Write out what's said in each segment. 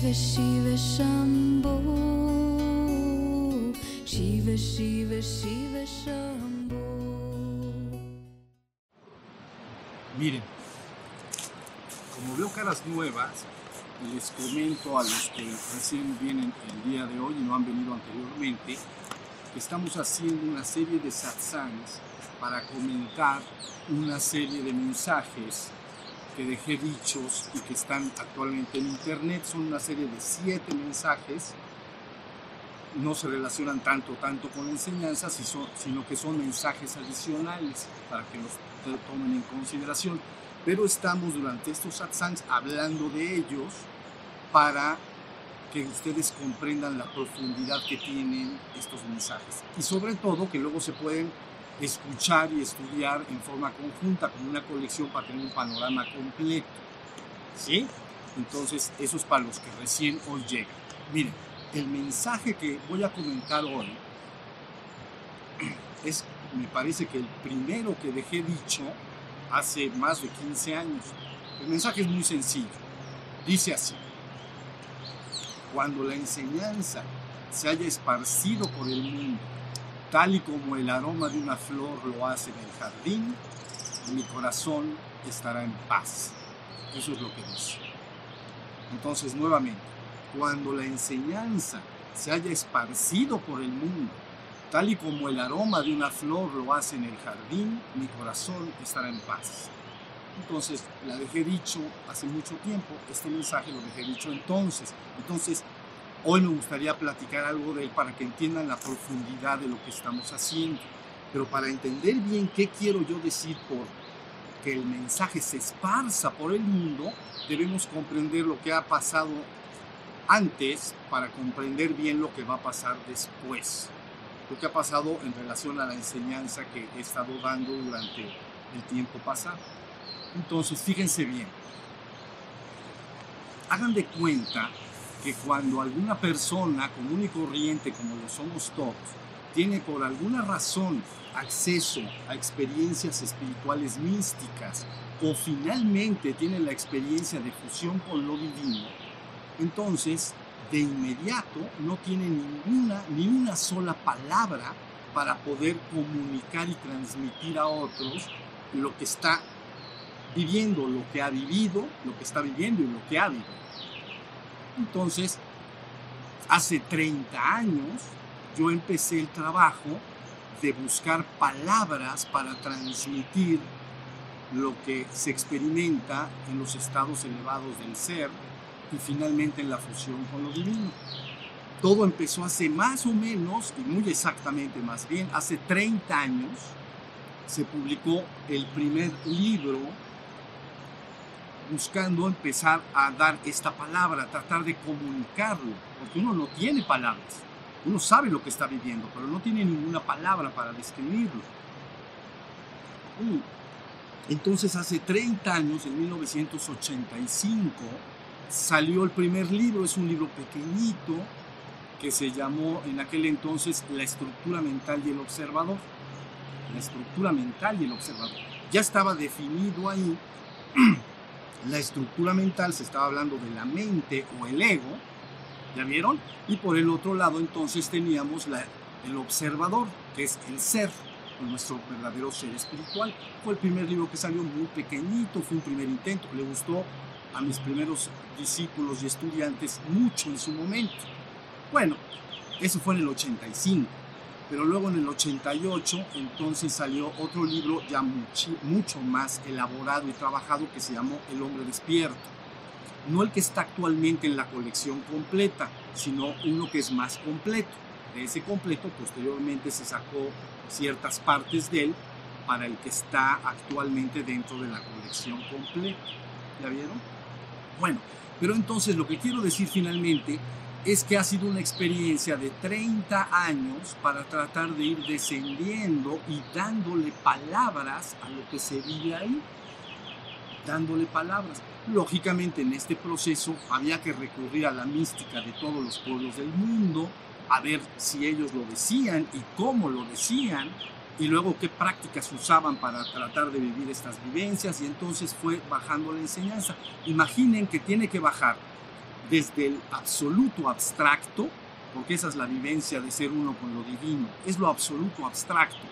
Shiva Shiva Shambho Shiva Shiva Shiva Shambho Miren, como veo caras nuevas, les comento a los que recién vienen el día de hoy y no han venido anteriormente, que estamos haciendo una serie de satsangs para comentar una serie de mensajes que dejé dichos y que están actualmente en internet. Son una serie de siete mensajes. No se relacionan tanto, tanto con la enseñanza, sino que son mensajes adicionales para que los tomen en consideración. Pero estamos durante estos satsangs hablando de ellos para que ustedes comprendan la profundidad que tienen estos mensajes. Y sobre todo que luego se pueden escuchar y estudiar en forma conjunta, con una colección para tener un panorama completo. ¿Sí? Entonces, eso es para los que recién hoy llegan. Miren, el mensaje que voy a comentar hoy es, me parece que el primero que dejé dicho hace más de 15 años. El mensaje es muy sencillo. Dice así, cuando la enseñanza se haya esparcido por el mundo tal y como el aroma de una flor lo hace en el jardín, mi corazón estará en paz. Eso es lo que dice. Entonces, nuevamente, cuando la enseñanza se haya esparcido por el mundo, tal y como el aroma de una flor lo hace en el jardín, mi corazón estará en paz. Entonces, la dejé dicho hace mucho tiempo, este mensaje lo dejé dicho entonces. Entonces, Hoy me gustaría platicar algo de él para que entiendan la profundidad de lo que estamos haciendo. Pero para entender bien qué quiero yo decir por que el mensaje se esparza por el mundo, debemos comprender lo que ha pasado antes para comprender bien lo que va a pasar después. Lo que ha pasado en relación a la enseñanza que he estado dando durante el tiempo pasado. Entonces, fíjense bien. Hagan de cuenta que cuando alguna persona común y corriente, como lo somos todos, tiene por alguna razón acceso a experiencias espirituales místicas o finalmente tiene la experiencia de fusión con lo divino, entonces de inmediato no tiene ninguna ni una sola palabra para poder comunicar y transmitir a otros lo que está viviendo, lo que ha vivido, lo que está viviendo y lo que ha vivido. Entonces, hace 30 años yo empecé el trabajo de buscar palabras para transmitir lo que se experimenta en los estados elevados del ser y finalmente en la fusión con lo divino. Todo empezó hace más o menos, y muy exactamente más bien, hace 30 años se publicó el primer libro buscando empezar a dar esta palabra, tratar de comunicarlo, porque uno no tiene palabras, uno sabe lo que está viviendo, pero no tiene ninguna palabra para describirlo. Entonces hace 30 años, en 1985, salió el primer libro, es un libro pequeñito que se llamó en aquel entonces La estructura mental y el observador. La estructura mental y el observador. Ya estaba definido ahí la estructura mental se estaba hablando de la mente o el ego, ¿ya vieron? Y por el otro lado entonces teníamos el observador, que es el ser, nuestro verdadero ser espiritual. Fue el primer libro que salió muy pequeñito, fue un primer intento, le gustó a mis primeros discípulos y estudiantes mucho en su momento. Bueno, eso fue en el 85 pero luego en el 88 entonces salió otro libro ya mucho, más elaborado y trabajado que se llamó El hombre despierto. No el que está actualmente en la colección completa, sino uno que es más completo. De ese completo posteriormente se sacó ciertas partes de él para el que está actualmente dentro de la colección completa. ¿Ya vieron? Bueno, pero entonces lo que quiero decir finalmente es que ha sido una experiencia de 30 años para tratar de ir descendiendo y dándole palabras a lo que se vive ahí, dándole palabras. Lógicamente en este proceso había que recurrir a la mística de todos los pueblos del mundo, a ver si ellos lo decían y cómo lo decían, y luego qué prácticas usaban para tratar de vivir estas vivencias, y entonces fue bajando la enseñanza. Imaginen que tiene que bajar desde el absoluto abstracto, porque esa es la vivencia de ser uno con lo divino, es lo absoluto abstracto.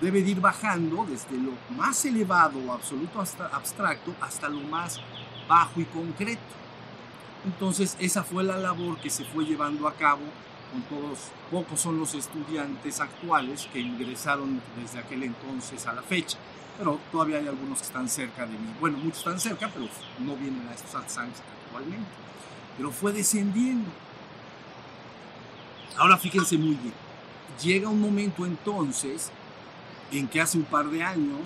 Debe de ir bajando desde lo más elevado o absoluto abstracto hasta lo más bajo y concreto. Entonces esa fue la labor que se fue llevando a cabo con todos, pocos son los estudiantes actuales que ingresaron desde aquel entonces a la fecha, pero todavía hay algunos que están cerca de mí. Bueno, muchos están cerca, pero no vienen a estos satsangs actualmente. Pero fue descendiendo. Ahora fíjense muy bien, llega un momento entonces en que hace un par de años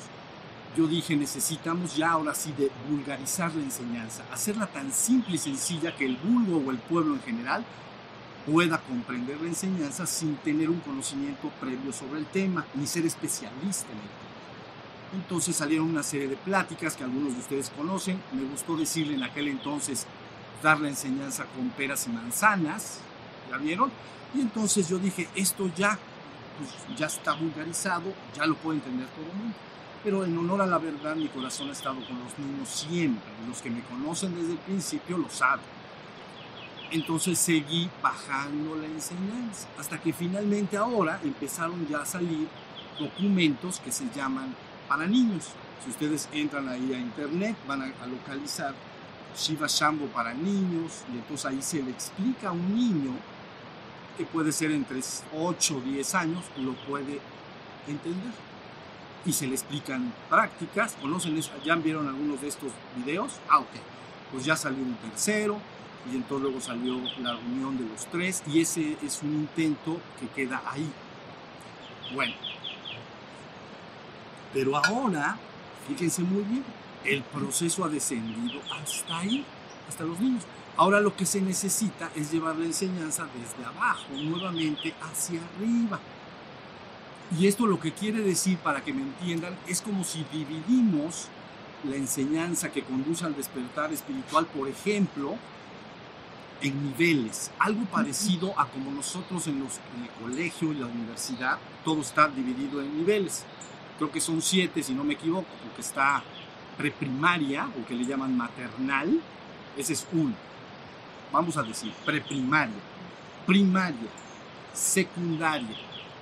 yo dije, necesitamos ya ahora sí de vulgarizar la enseñanza, hacerla tan simple y sencilla que el vulgo o el pueblo en general pueda comprender la enseñanza sin tener un conocimiento previo sobre el tema, ni ser especialista en el tema. Entonces salieron una serie de pláticas que algunos de ustedes conocen. Me gustó decirle en aquel entonces dar la enseñanza con peras y manzanas, ¿ya vieron? Y entonces yo dije, esto ya, pues, ya está vulgarizado, ya lo puede entender todo el mundo pero en honor a la verdad mi corazón ha estado con los niños siempre. Los que me conocen desde el principio lo saben. Entonces seguí bajando la enseñanza hasta que finalmente ahora empezaron ya a salir documentos que se llaman para niños. Si ustedes entran ahí a internet van a, localizar Shiva Shambho para niños y entonces ahí se le explica a un niño que puede ser entre 8 o 10 años, lo puede entender y se le explican prácticas. ¿Conocen eso? ¿Ya vieron algunos de estos videos? Ah, ok. Pues ya salió un tercero y entonces luego salió la reunión de los tres y ese es un intento que queda ahí. Bueno. Pero ahora, fíjense muy bien, el proceso ha descendido hasta ahí, hasta los niños. Ahora lo que se necesita es llevar la enseñanza desde abajo, nuevamente hacia arriba. Y esto lo que quiere decir, para que me entiendan, es como si dividimos la enseñanza que conduce al despertar espiritual, por ejemplo, en niveles, algo parecido a como nosotros en, los, en el colegio y la universidad, todo está dividido en niveles. Creo que son siete, si no me equivoco, porque está preprimaria, o que le llaman maternal, ese es uno. Vamos a decir, preprimaria, primaria, secundaria,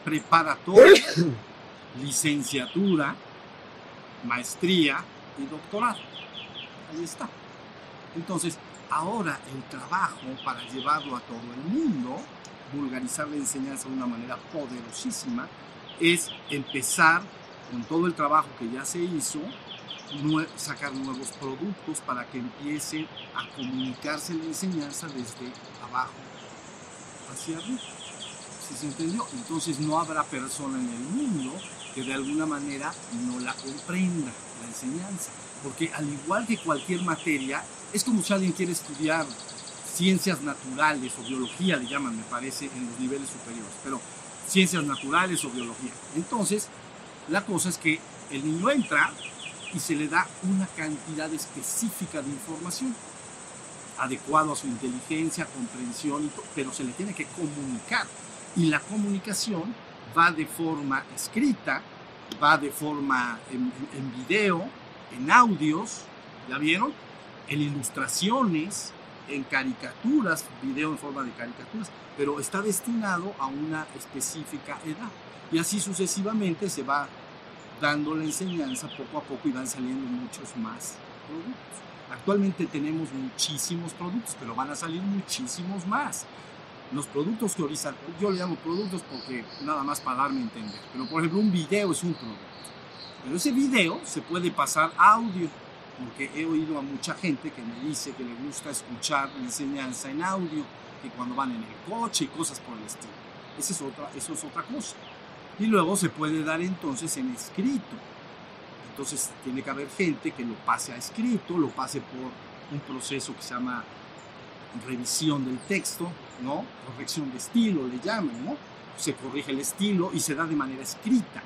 preparatoria, licenciatura, maestría y doctorado. Ahí está. Entonces, ahora el trabajo para llevarlo a todo el mundo, vulgarizar la enseñanza de una manera poderosísima, es empezar con todo el trabajo que ya se hizo, sacar nuevos productos para que empiece a comunicarse la enseñanza desde abajo hacia arriba se entendió? Entonces no habrá persona en el mundo que de alguna manera no la comprenda, la enseñanza. Porque al igual que cualquier materia, es como si alguien quiere estudiar ciencias naturales o biología, le llaman, me parece, en los niveles superiores, pero ciencias naturales o biología. Entonces, la cosa es que el niño entra y se le da una cantidad específica de información adecuado a su inteligencia, comprensión, pero se le tiene que comunicar y la comunicación va de forma escrita, va de forma en, video, en audios, ¿ya vieron? En ilustraciones, en caricaturas, video en forma de caricaturas, pero está destinado a una específica edad. Y así sucesivamente se va dando la enseñanza poco a poco y van saliendo muchos más productos. Actualmente tenemos muchísimos productos, pero van a salir muchísimos más los productos que ahorita, yo le llamo productos porque nada más para darme a entender, pero por ejemplo un video es un producto, pero ese video se puede pasar audio, porque he oído a mucha gente que me dice que le gusta escuchar la enseñanza en audio, que cuando van en el coche y cosas por el estilo. Esa es otra, eso es otra cosa. Y luego se puede dar entonces en escrito. Entonces tiene que haber gente que lo pase a escrito, lo pase por un proceso que se llama revisión del texto, ¿no? Corrección de estilo le llaman, ¿no? Se corrige el estilo y se da de manera escrita,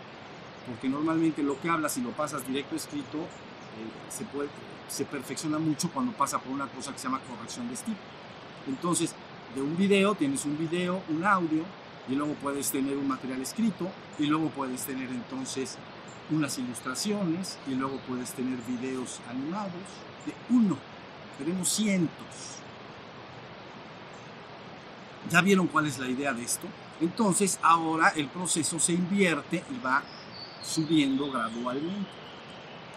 porque normalmente lo que hablas y lo pasas directo escrito eh, se, puede, se perfecciona mucho cuando pasa por una cosa que se llama corrección de estilo. Entonces, de un video tienes un video, un audio, y luego puedes tener un material escrito, y luego puedes tener entonces unas ilustraciones, y luego puedes tener videos animados de uno. Tenemos cientos ¿Ya vieron cuál es la idea de esto? Entonces ahora el proceso se invierte y va subiendo gradualmente.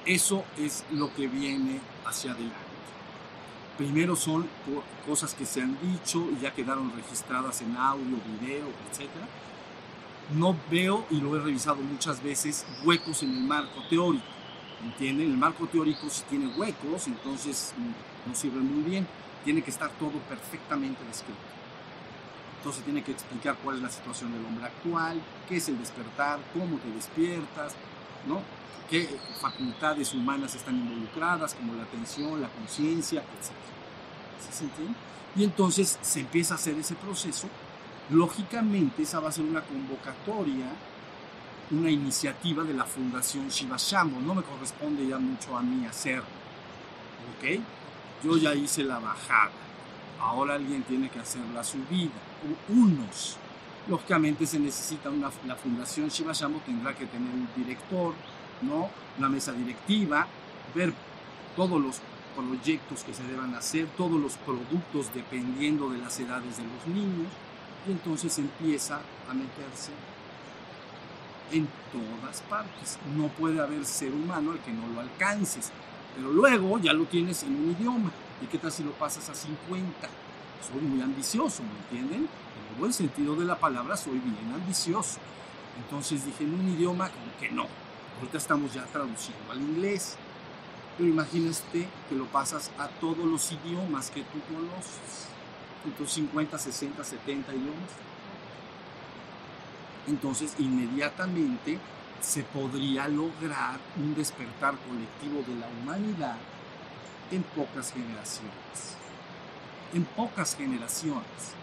Eso es lo que viene hacia adelante. Primero son cosas que se han dicho y ya quedaron registradas en audio, video, etc. No veo, y lo he revisado muchas veces, huecos en el marco teórico. ¿Entienden? El marco teórico si tiene huecos, entonces mm, no sirve muy bien. Tiene que estar todo perfectamente descrito. Entonces tiene que explicar cuál es la situación del hombre actual, qué es el despertar, cómo te despiertas, ¿no? qué facultades humanas están involucradas, como la atención, la conciencia, etc. Y entonces se empieza a hacer ese proceso. Lógicamente esa va a ser una convocatoria, una iniciativa de la Fundación Shiva Shambho. No me corresponde ya mucho a mí hacerlo. ¿Ok? Yo ya hice la bajada. Ahora alguien tiene que hacer la subida. Unos. Lógicamente se necesita una, la Fundación Shiva Shambho tendrá que tener un director, ¿no? Una mesa directiva, ver todos los proyectos que se deban hacer, todos los productos dependiendo de las edades de los niños, y entonces empieza a meterse en todas partes. No puede haber ser humano al que no lo alcances, pero luego ya lo tienes en un idioma. ¿Y qué tal si lo pasas a 50? Soy muy ambicioso, ¿me entienden? En el buen sentido de la palabra, soy bien ambicioso. Entonces dije, en un idioma que no, Ahorita estamos ya traduciendo al inglés. Pero imagínate que lo pasas a todos los idiomas que tú conoces. Entonces 50, 60, 70 idiomas. Entonces inmediatamente se podría lograr un despertar colectivo de la humanidad en pocas generaciones. En pocas generaciones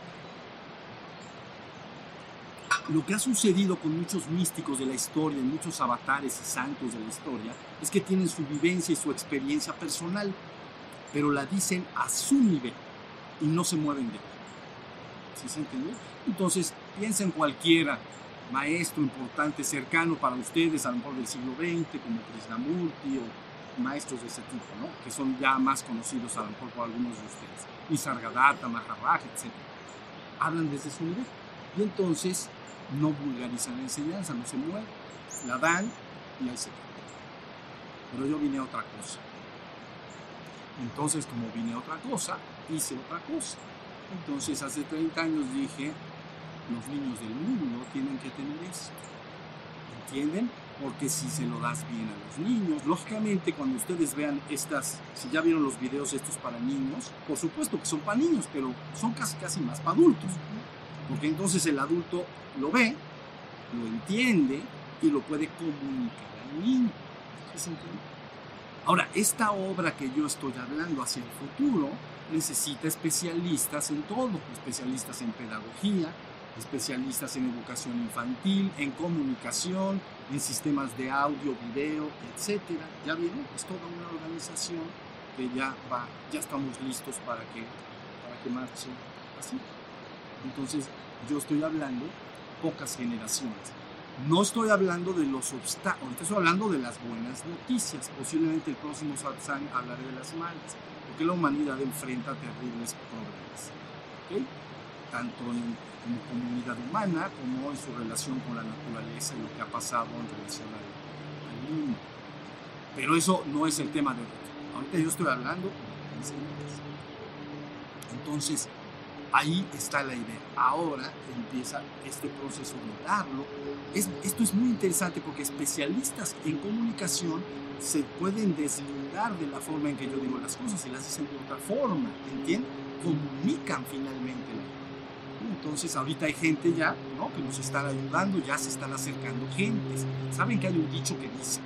lo que ha sucedido con muchos místicos de la historia, muchos avatares y santos de la historia, es que tienen su vivencia y su experiencia personal, pero la dicen a su nivel y no se mueven de. ¿Sí se entiende? Entonces, piensen cualquiera maestro importante, cercano para ustedes, a lo mejor del siglo XX, como Krishnamurti o maestros de ese tipo, ¿no? que son ya más conocidos a lo mejor por algunos de ustedes, Nisargadatta, Maharaj, etc. Hablan desde su nivel. Y entonces no vulgarizan la enseñanza, no se mueve, la dan y ahí se queda. Pero yo vine a otra cosa. Entonces, como vine a otra cosa, hice otra cosa. Entonces, hace 30 años dije, los niños del mundo tienen que tener esto. ¿Entienden? Porque si se lo das bien a los niños, lógicamente cuando ustedes vean estas, si ya vieron los videos estos para niños, por supuesto que son para niños, pero son casi casi más para adultos. Porque entonces el adulto lo ve, lo entiende y lo puede comunicar al niño. Ahora, esta obra que yo estoy hablando hacia el futuro necesita especialistas en todo, especialistas en pedagogía, especialistas en educación infantil, en comunicación, en sistemas de audio, video, etc. ¿Ya vieron? Es toda una organización que ya va, ya estamos listos para que, para que marche así. Entonces, yo estoy hablando pocas generaciones. No estoy hablando de los obstáculos, estoy hablando de las buenas noticias. Posiblemente el próximo satsang hablaré de las malas, porque la humanidad enfrenta terribles problemas. ¿okay? Tanto en, como comunidad humana como en su relación con la naturaleza y lo que ha pasado en relación al, mundo. Pero eso no es el tema de hoy. Ahorita yo estoy hablando de enseñanzas. Entonces, Ahí está la idea. Ahora empieza este proceso de darlo. Es, esto es muy interesante porque especialistas en comunicación se pueden deslindar de la forma en que yo digo las cosas y las dicen de otra forma, ¿entienden? Comunican finalmente Entonces ahorita hay gente ya ¿no? que nos están ayudando, ya se están acercando gentes. Saben que hay un dicho que dice,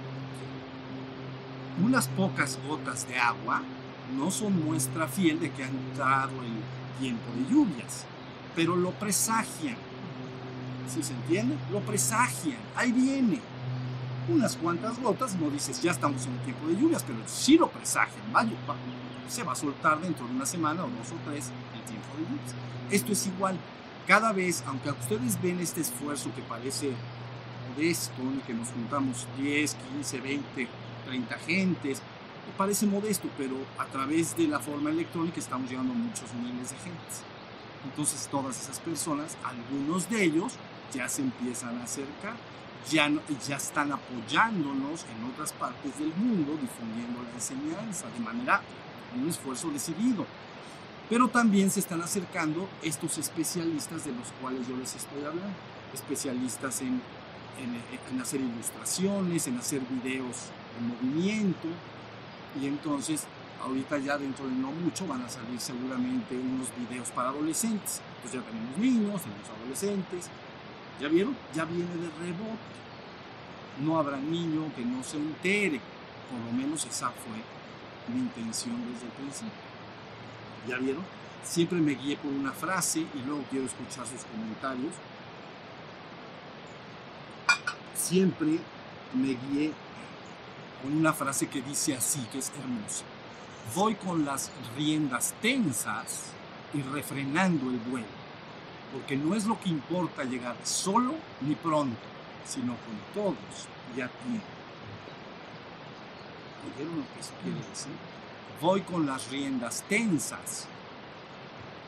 unas pocas gotas de agua no son muestra fiel de que ha entrado el tiempo de lluvias, pero lo presagian. ¿Sí se entiende? Lo presagian, ahí viene. Unas cuantas gotas, no dices ya estamos en el tiempo de lluvias, pero sí lo presagian. Vaya, se va a soltar dentro de una semana o dos o tres de lluvias. Esto es igual. Cada vez, aunque ustedes ven este esfuerzo que parece modesto, en el que nos juntamos 10, 15, 20, 30 gentes, parece modesto, pero a través de la forma electrónica estamos llegando a muchos miles de gente. Entonces todas esas personas, algunos de ellos ya se empiezan a acercar, ya, no- ya están apoyándonos en otras partes del mundo, difundiendo la enseñanza de manera, un esfuerzo decidido. Pero también se están acercando estos especialistas de los cuales yo les estoy hablando, especialistas en, en- hacer ilustraciones, en hacer videos en movimiento, y entonces ahorita ya dentro de no mucho van a salir seguramente unos videos para adolescentes. Pues ya tenemos niños, tenemos adolescentes. ¿Ya vieron? Ya viene de rebote. No habrá niño que no se entere. Por lo menos esa fue mi intención desde el principio. ¿Ya vieron? Siempre me guié por una frase y luego quiero escuchar sus comentarios. Siempre me guié con una frase que dice así, que es hermosa. Voy con las riendas tensas y refrenando el vuelo, porque no es lo que importa llegar solo ni pronto, sino con todos y a tiempo. ¿Oyeron lo que eso quiere decir? Voy con las riendas tensas,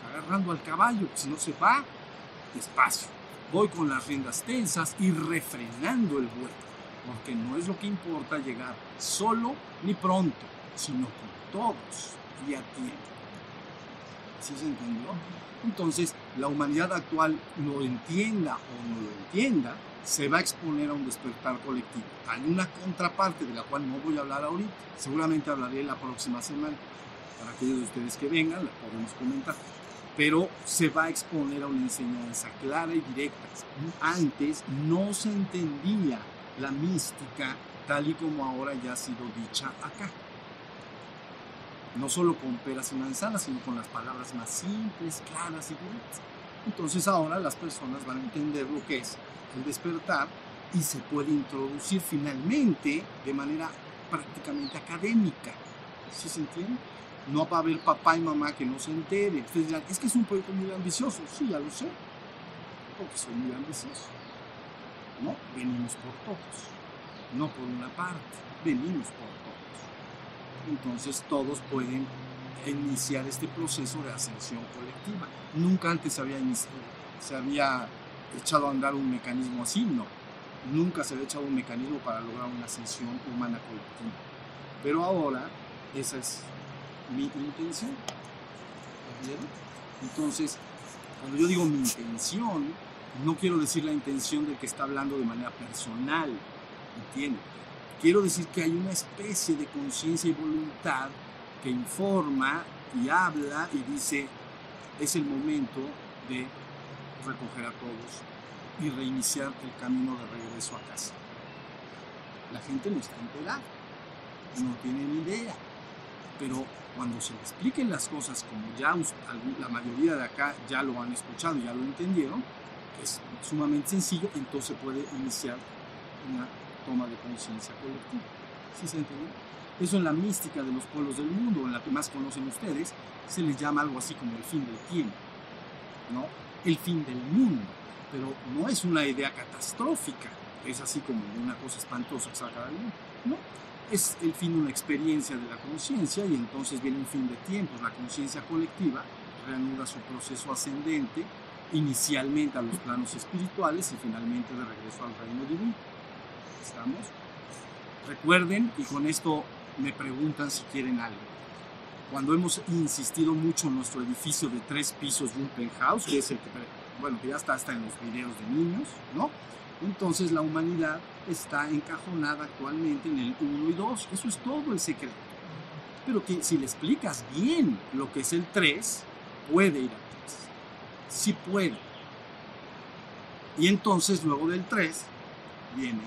agarrando al caballo, si no se va, despacio. Voy con las riendas tensas y refrenando el vuelo porque no es lo que importa llegar solo ni pronto, sino con todos y a tiempo. ¿Sí se entendió? Entonces, la humanidad actual lo entienda o no lo entienda, se va a exponer a un despertar colectivo. Hay una contraparte de la cual no voy a hablar ahorita, seguramente hablaré la próxima semana. Para aquellos de ustedes que vengan, la podemos comentar. Pero se va a exponer a una enseñanza clara y directa. Antes no se entendía la mística tal y como ahora ya ha sido dicha acá. No solo con peras y manzanas, sino con las palabras más simples, claras y directas. Entonces ahora las personas van a entender lo que es el despertar y se puede introducir finalmente de manera prácticamente académica. ¿Sí se entiende? No va a haber papá y mamá que no se entere. Ustedes dirán, es que es un proyecto muy ambicioso. Sí, ya lo sé. Porque soy muy ambicioso. No, venimos por todos, no por una parte, venimos por todos. Entonces todos pueden iniciar este proceso de ascensión colectiva. Nunca antes se había, se había echado a andar un mecanismo así, no. Nunca se había echado un mecanismo para lograr una ascensión humana colectiva. Pero ahora esa es mi intención. ¿Vieron? Entonces, cuando yo digo mi intención, no quiero decir la intención del que está hablando de manera personal, ¿entienden? Quiero decir que hay una especie de conciencia y voluntad que informa y habla y dice, es el momento de recoger a todos y reiniciar el camino de regreso a casa. La gente no está enterada, no tiene ni idea, pero cuando se le expliquen las cosas como ya la mayoría de acá ya lo han escuchado, ya lo entendieron, es sumamente sencillo, entonces puede iniciar una toma de conciencia colectiva. ¿Sí se entiende? Eso en la mística de los pueblos del mundo, en la que más conocen ustedes, se les llama algo así como el fin del tiempo, ¿no? El fin del mundo, pero no es una idea catastrófica, es así como una cosa espantosa que saca del mundo, ¿no? Es el fin de una experiencia de la conciencia y entonces viene un fin de tiempos, la conciencia colectiva reanuda su proceso ascendente inicialmente a los planos espirituales y finalmente de regreso al reino divino. ¿Estamos? Recuerden, y con esto me preguntan si quieren algo. Cuando hemos insistido mucho en nuestro edificio de tres pisos y un penthouse, que es el que, bueno, que ya está hasta en los videos de niños, ¿no? Entonces la humanidad está encajonada actualmente en el 1 y 2. Eso es todo el secreto. Pero que si le explicas bien lo que es el 3, puede ir a sí puede. Y entonces luego del 3 viene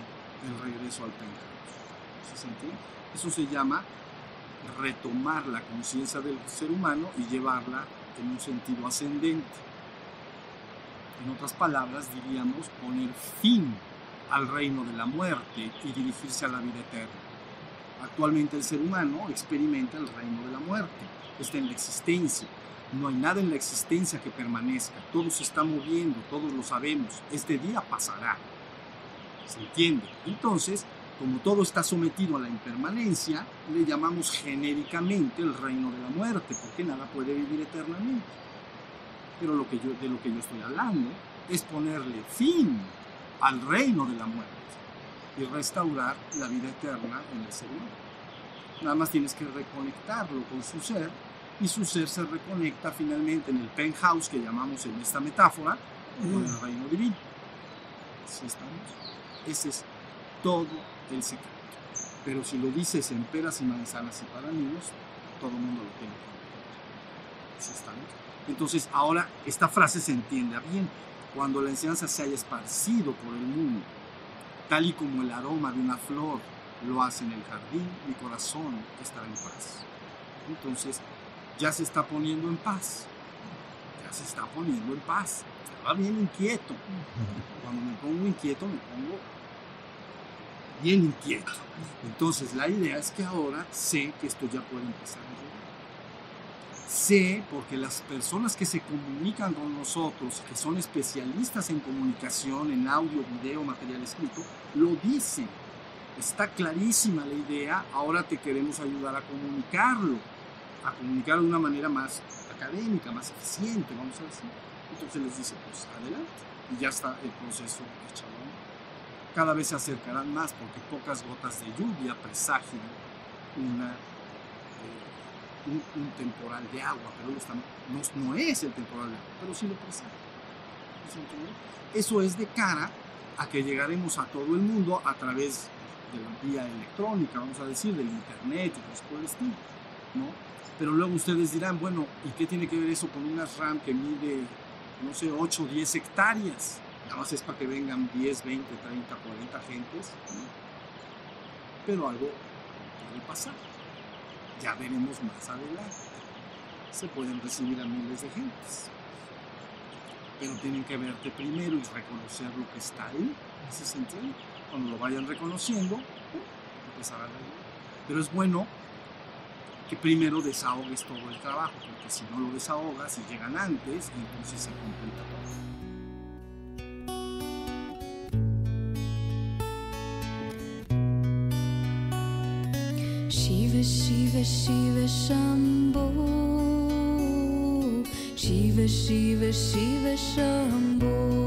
el regreso al penthouse. ¿Sí se entiende? Eso se llama retomar la conciencia del ser humano y llevarla en un sentido ascendente. En otras palabras, diríamos poner fin al reino de la muerte y dirigirse a la vida eterna. Actualmente el ser humano experimenta el reino de la muerte, está en la existencia, no hay nada en la existencia que permanezca. Todo se está moviendo, todos lo sabemos. Este día pasará. ¿Se entiende? Entonces, como todo está sometido a la impermanencia, le llamamos genéricamente el reino de la muerte, porque nada puede vivir eternamente. Pero lo que yo, de lo que yo estoy hablando es ponerle fin al reino de la muerte y restaurar la vida eterna en el ser humano. Nada más tienes que reconectarlo con su ser y su ser se reconecta finalmente en el penthouse que llamamos en esta metáfora con el reino divino. Así estamos. Ese es todo el secreto. Pero si lo dices en peras y manzanas y para niños, todo el mundo lo tiene. Entonces, ahora esta frase se entiende bien. Cuando la enseñanza se haya esparcido por el mundo, tal y como el aroma de una flor lo hace en el jardín, mi corazón estará en paz. Entonces, ya se está poniendo en paz. Se está poniendo en paz. Estaba bien inquieto. Cuando me pongo inquieto, me pongo bien inquieto. Entonces, la idea es que ahora sé que esto ya puede empezar a llegar. Sé porque las personas que se comunican con nosotros, que son especialistas en comunicación, en audio, video, material escrito, lo dicen. Está clarísima la idea, ahora te queremos ayudar a comunicarlo, a comunicarlo de una manera más académica, más eficiente, vamos a decir. Entonces les dice, pues adelante, y ya está el proceso hecho. Cada vez se acercarán más porque pocas gotas de lluvia presagian una un, un, temporal de agua, pero no, no, es el temporal de agua, pero sí lo presenta. Eso es de cara a que llegaremos a todo el mundo a través de la vía electrónica, vamos a decir, del internet y cosas por el estilo, Pero luego ustedes dirán, bueno, ¿y qué tiene que ver eso con una RAM que mide, no sé, 8 o 10 hectáreas? Nada más es para que vengan 10, 20, 30, 40 gentes. Pero algo puede pasar ya veremos más adelante. Se pueden recibir a miles de gentes. Pero tienen que verte primero y reconocer lo que está ahí. ¿Ese sentido? Cuando lo vayan reconociendo, empezarán a. Pero es bueno que primero desahogues todo el trabajo, porque si no lo desahogas y llegan antes, entonces se complica todo. Shiva Shiva Shambho Shiva Shiva Shiva Shambho